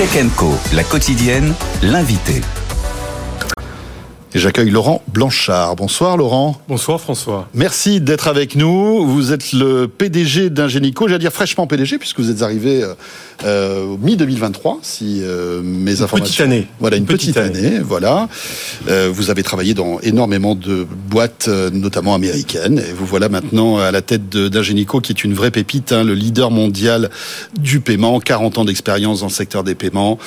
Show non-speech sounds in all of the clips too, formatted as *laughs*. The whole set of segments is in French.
Tech Co, la quotidienne, l'invité. Et j'accueille Laurent Blanchard. Bonsoir Laurent. Bonsoir François. Merci d'être avec nous. Vous êtes le PDG d'Ingenico, j'allais dire fraîchement PDG puisque vous êtes arrivé euh, euh mi-2023, si euh, mes informations... Petite année. Voilà, une, petite, année. voilà. Euh, vous avez travaillé dans énormément de boîtes, euh, notamment américaines, et vous voilà maintenant à la tête d'Ingenico, qui est une vraie pépite, hein, le leader mondial du paiement, 40 ans d'expérience dans le secteur des paiements.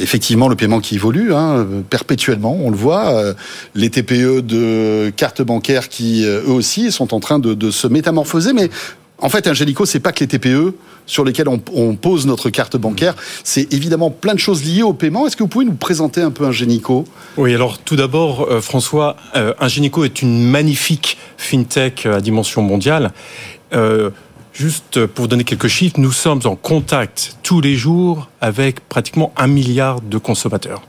effectivement, le paiement qui évolue hein, perpétuellement on le voit. Euh, les TPE de cartes bancaires qui, euh, eux aussi, sont en train de, se métamorphoser. Mais en fait, Ingenico, c'est pas que les TPE sur lesquels on, pose notre carte bancaire. C'est évidemment plein de choses liées au paiement. Est-ce que vous pouvez nous présenter un peu Ingenico Oui, alors tout d'abord, euh, François, Ingenico est une magnifique fintech à dimension mondiale. Juste pour vous donner quelques chiffres, nous sommes en contact tous les jours avec pratiquement un milliard de consommateurs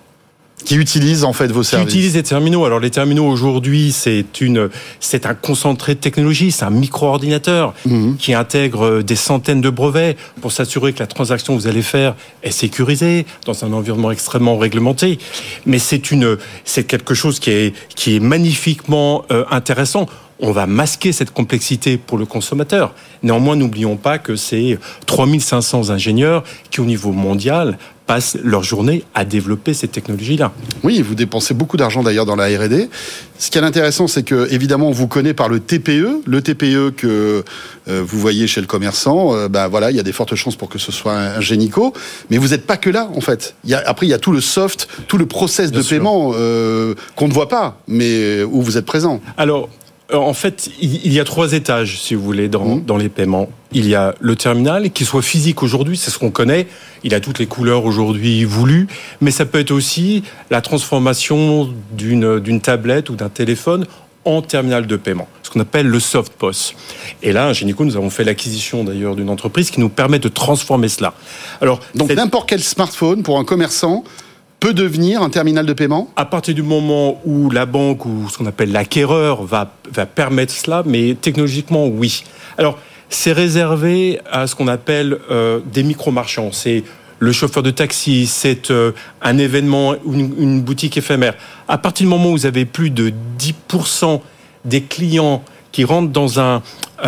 qui utilisent en fait vos services. Qui utilisent les terminaux. Alors les terminaux aujourd'hui, c'est une, c'est un concentré de technologie, c'est un micro-ordinateur mhm. qui intègre des centaines de brevets pour s'assurer que la transaction que vous allez faire est sécurisée dans un environnement extrêmement réglementé. Mais c'est une, c'est quelque chose qui est qui est magnifiquement euh, intéressant on va masquer cette complexité pour le consommateur. Néanmoins, n'oublions pas que c'est 3500 ingénieurs qui, au niveau mondial, passent leur journée à développer ces technologies-là. Oui, vous dépensez beaucoup d'argent d'ailleurs dans la R&D. Ce qui est intéressant, c'est que évidemment, on vous connaît par le TPE, le TPE que euh, vous voyez chez le commerçant. Euh, ben voilà, il y a des fortes chances pour que ce soit un, génico, mais vous n'êtes pas que là en fait. Il y a, après, il y a tout le soft, tout le process de paiement euh, qu'on ne voit pas, mais où vous êtes présent. Alors, en fait, il y a trois étages, si vous voulez, dans, mmh. dans les paiements. Il y a le terminal, qui soit physique aujourd'hui, c'est ce qu'on connaît. Il a toutes les couleurs aujourd'hui voulues, mais ça peut être aussi la transformation d'une tablette ou d'un téléphone en terminal de paiement, ce qu'on appelle le soft POS. Et là, à Génico, nous avons fait l'acquisition d'ailleurs d'une entreprise qui nous permet de transformer cela. Alors, donc n'importe quel smartphone pour un commerçant peut devenir un terminal de paiement? À partir du moment où la banque ou ce qu'on appelle l'acquéreur va, va permettre cela, mais technologiquement, oui. Alors, c'est réservé à ce qu'on appelle euh, des micro-marchands. C'est le chauffeur de taxi, c'est euh, un événement, une, une boutique éphémère. À partir du moment où vous avez plus de 10% des clients qui rentrent dans un,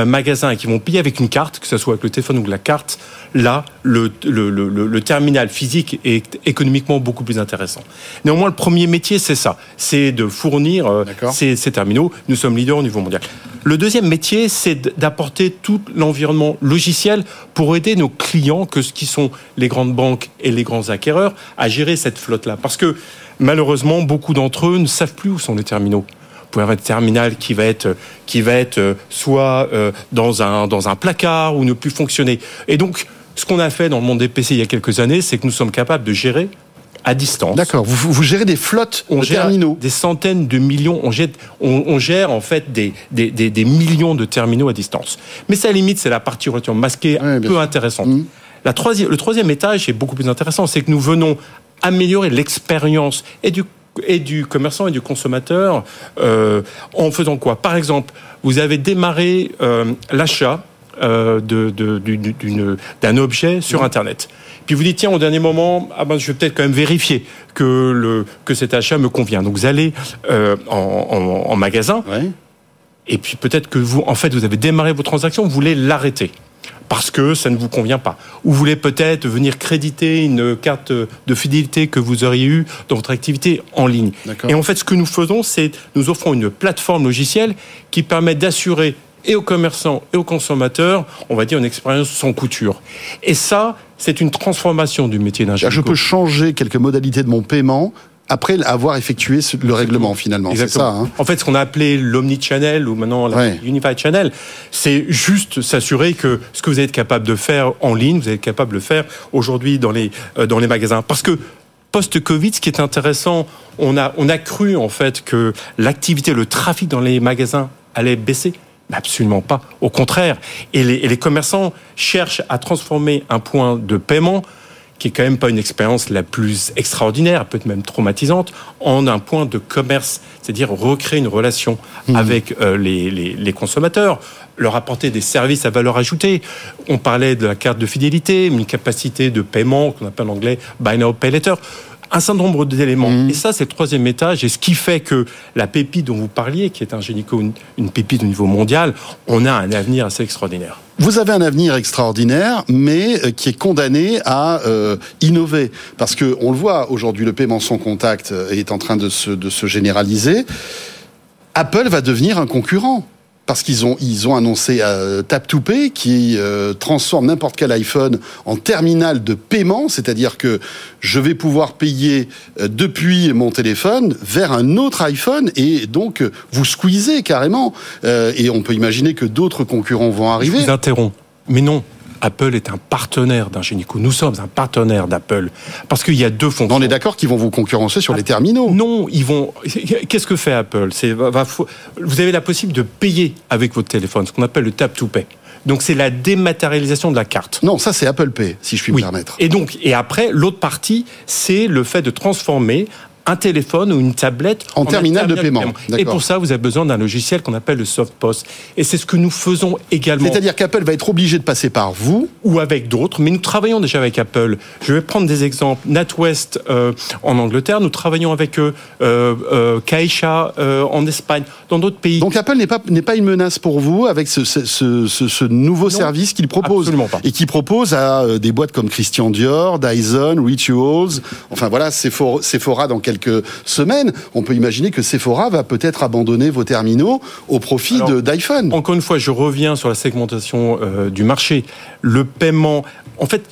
magasin et qui vont payer avec une carte, que ce soit avec le téléphone ou la carte, là, le, le, le, le, terminal physique est économiquement beaucoup plus intéressant. Néanmoins, le premier métier, c'est ça, c'est de fournir euh, ces, ces, terminaux. Nous sommes leaders au niveau mondial. Le deuxième métier, c'est d'apporter tout l'environnement logiciel pour aider nos clients, que ce qui sont les grandes banques et les grands acquéreurs, à gérer cette flotte-là. Parce que malheureusement, beaucoup d'entre eux ne savent plus où sont les terminaux pouvez avoir un terminal qui va être qui va être euh, soit euh, dans un dans un placard ou ne plus fonctionner. Et donc, ce qu'on a fait dans le monde des PC il y a quelques années, c'est que nous sommes capables de gérer à distance. D'accord. Vous, vous, gérez des flottes on de terminaux. Des centaines de millions. On, gère en fait des, des, des, millions de terminaux à distance. Mais ça, limite, c'est la partie relativement masquée, un peu intéressante. Mmh. La troisième, le troisième étage est beaucoup plus intéressant. C'est que nous venons améliorer l'expérience et du et du commerçant et du consommateur euh, en faisant quoi? Par exemple, vous avez démarré euh, l'achat euh, d'un objet sur Internet. Puis vous dites, tiens, au dernier moment, ah ben, je vais peut-être quand même vérifier que, le, que cet achat me convient. Donc vous allez en, magasin, et puis peut-être que vous, en fait, vous avez démarré vos transactions, vous voulez l'arrêter parce que ça ne vous convient pas. Ou vous voulez peut-être venir créditer une carte de fidélité que vous auriez eue dans votre activité en ligne. Et en fait, ce que nous faisons, c'est nous offrons une plateforme logicielle qui permet d'assurer et aux commerçants et aux consommateurs, on va dire une expérience sans couture. Et ça, c'est une transformation du métier d'ingénieur. Je peux changer quelques modalités de mon paiement après avoir effectué le règlement finalement. C'est ça. Hein. En fait, ce qu'on a appelé l'omnichannel ou maintenant la unified channel, c'est juste s'assurer que ce que vous êtes capable de faire en ligne, vous êtes capable de le faire aujourd'hui dans les euh, dans les magasins. Parce que post-Covid, ce qui est intéressant, on a on a cru en fait que l'activité, le trafic dans les magasins allait baisser. Absolument pas. Au contraire. Et les, et les commerçants cherchent à transformer un point de paiement qui est quand même pas une expérience la plus extraordinaire, peut-être même traumatisante, en un point de commerce, c'est-à-dire recréer une relation mmh. avec euh, les, les, les, consommateurs, leur apporter des services à valeur ajoutée. On parlait de la carte de fidélité, une capacité de paiement qu'on appelle en anglais buy now pay later un certain nombre d'éléments. Mmh. Et ça, c'est le troisième étage. Et ce qui fait que la pépite dont vous parliez, qui est un génico, une, une pépite au niveau mondial, on a un avenir assez extraordinaire. Vous avez un avenir extraordinaire, mais euh, qui est condamné à euh, innover. Parce que on le voit aujourd'hui, le paiement sans contact euh, est en train de se, de se généraliser. Apple va devenir un concurrent parce qu'ils ont ils ont annoncé euh, Tap to Pay qui euh, transforme n'importe quel iPhone en terminal de paiement, c'est-à-dire que je vais pouvoir payer euh, depuis mon téléphone vers un autre iPhone et donc euh, vous squeezez carrément euh, et on peut imaginer que d'autres concurrents vont arriver. Je vous interromps. Mais non, Apple est un partenaire d'Ingenico. Nous sommes un partenaire d'Apple parce qu'il y a deux fonctions. On est d'accord qu'ils vont vous concurrencer sur les terminaux. Non, ils vont. Qu'est-ce que fait Apple? C'est vous avez la possibilité de payer avec votre téléphone, ce qu'on appelle le tap to pay. Donc c'est la dématérialisation de la carte. Non, ça c'est Apple Pay, si je puis oui. me permettre. Et donc et après l'autre partie, c'est le fait de transformer un téléphone ou une tablette en, en terminal, terminal, de paiement. De paiement. Et pour ça, vous avez besoin d'un logiciel qu'on appelle le SoftPOS. Et c'est ce que nous faisons également. C'est-à-dire qu'Apple va être obligé de passer par vous ou avec d'autres, mais nous travaillons déjà avec Apple. Je vais prendre des exemples. NatWest euh, en Angleterre, nous travaillons avec eux, euh, euh, Caixa euh, en Espagne, dans d'autres pays. Donc Apple n'est pas n'est pas une menace pour vous avec ce, ce, ce, ce nouveau non, service qu'il propose absolument pas. et qui propose à des boîtes comme Christian Dior, Dyson, Rituals, enfin voilà, Sephora, Sephora dans quelques semaines, on peut imaginer que Sephora va peut-être abandonner vos terminaux au profit d'iPhone. Encore une fois, je reviens sur la segmentation euh, du marché. Le paiement, en fait,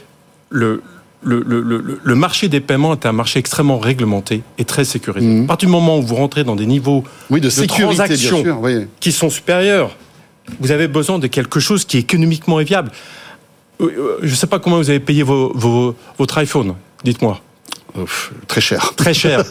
le, le, le, le, le, marché des paiements est un marché extrêmement réglementé et très sécurisé. Mmh. À partir du moment où vous rentrez dans des niveaux oui, de, de sécurité, transactions sûr, oui. qui sont supérieurs, vous avez besoin de quelque chose qui est économiquement viable. Euh, Je ne sais pas comment vous avez payé vos, vos, votre iPhone, dites-moi. Ouf, très cher. Très cher.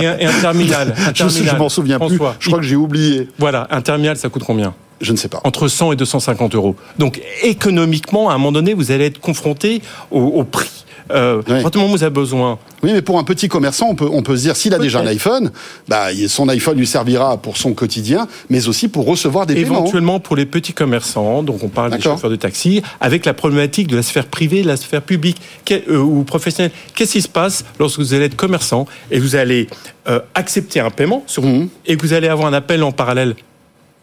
Et un, et un terminal. Un *laughs* terminal je je m'en souviens François, plus. Je crois que j'ai oublié. Voilà, un terminal, ça coûte combien? Je ne sais pas. Entre 100 et 250 euros. Donc économiquement, à un moment donné, vous allez être confronté au, au prix. Euh, oui. Quand vous avez besoin. Oui, mais pour un petit commerçant, on peut, on peut se dire, s'il a déjà un iPhone, bah, son iPhone lui servira pour son quotidien, mais aussi pour recevoir des Éventuellement paiements. pour les petits commerçants, donc on parle des chauffeurs de taxi, avec la problématique de la sphère privée, de la sphère publique euh, ou professionnelle. Qu'est-ce qui se passe lorsque vous allez être commerçant et vous allez euh, accepter un paiement sur mmh. et que vous allez avoir un appel en parallèle?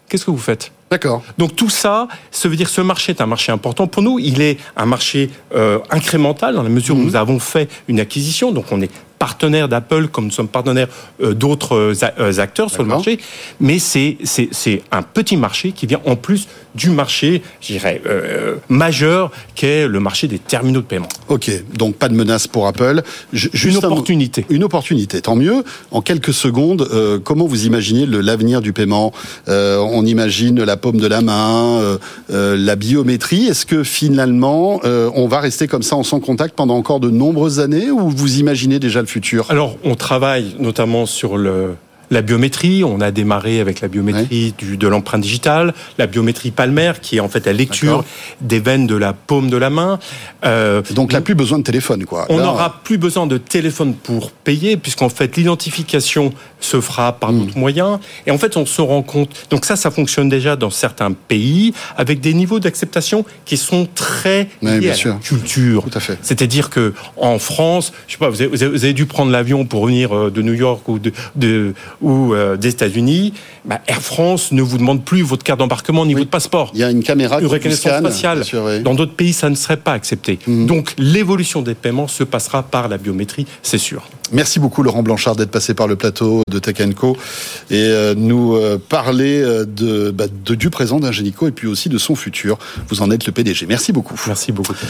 Qu'est-ce que vous faites? D'accord. Donc tout ça, ça veut dire que ce marché est un marché important pour nous. Il est un marché euh, incrémental dans la mesure où mmh. nous avons fait une acquisition. Donc on est partenaire d'Apple comme nous sommes partenaires euh, d'autres euh, acteurs sur le marché. Mais c'est un petit marché qui vient en plus du marché, je dirais, euh, majeur qu'est le marché des terminaux de paiement. Ok, donc pas de menace pour Apple. Une opportunité. Un, une opportunité, tant mieux. En quelques secondes, euh, comment vous imaginez l'avenir du paiement? Euh, On imagine la paume de la main, euh, euh, la biométrie. Est-ce que finalement, euh, on va rester comme ça en sans contact pendant encore de nombreuses années ou vous imaginez déjà futur. Alors, on travaille notamment sur le la biométrie, on a démarré avec la biométrie ouais. du, de l'empreinte digitale, la biométrie palmaire, qui est en fait la lecture des veines de la paume de la main. Euh, Donc là, plus besoin de téléphone, quoi. On n'aura plus besoin de téléphone pour payer, puisqu'en fait, l'identification se fera par mmh. d'autres moyens. Et en fait, on se rend compte. Donc ça, ça fonctionne déjà dans certains pays, avec des niveaux d'acceptation qui sont très liés à sûr. la culture. Tout à fait. C'est-à-dire que en France, je sais pas, vous avez, vous avez dû prendre l'avion pour venir euh, de New York ou de, de ou euh, des États-Unis, bah, Air France ne vous demande plus votre carte d'embarquement ni oui. votre passeport. Il y a une caméra une reconnaissance scanne, faciale. Sûr, oui. Dans d'autres pays, ça ne serait pas accepté. Mmh. Donc l'évolution des paiements se passera par la biométrie, c'est sûr. Merci beaucoup Laurent Blanchard d'être passé par le plateau de Tech Co et euh, nous euh, parler de, bah, de, du présent d'Ingenico et puis aussi de son futur. Vous en êtes le PDG. Merci beaucoup. Merci beaucoup.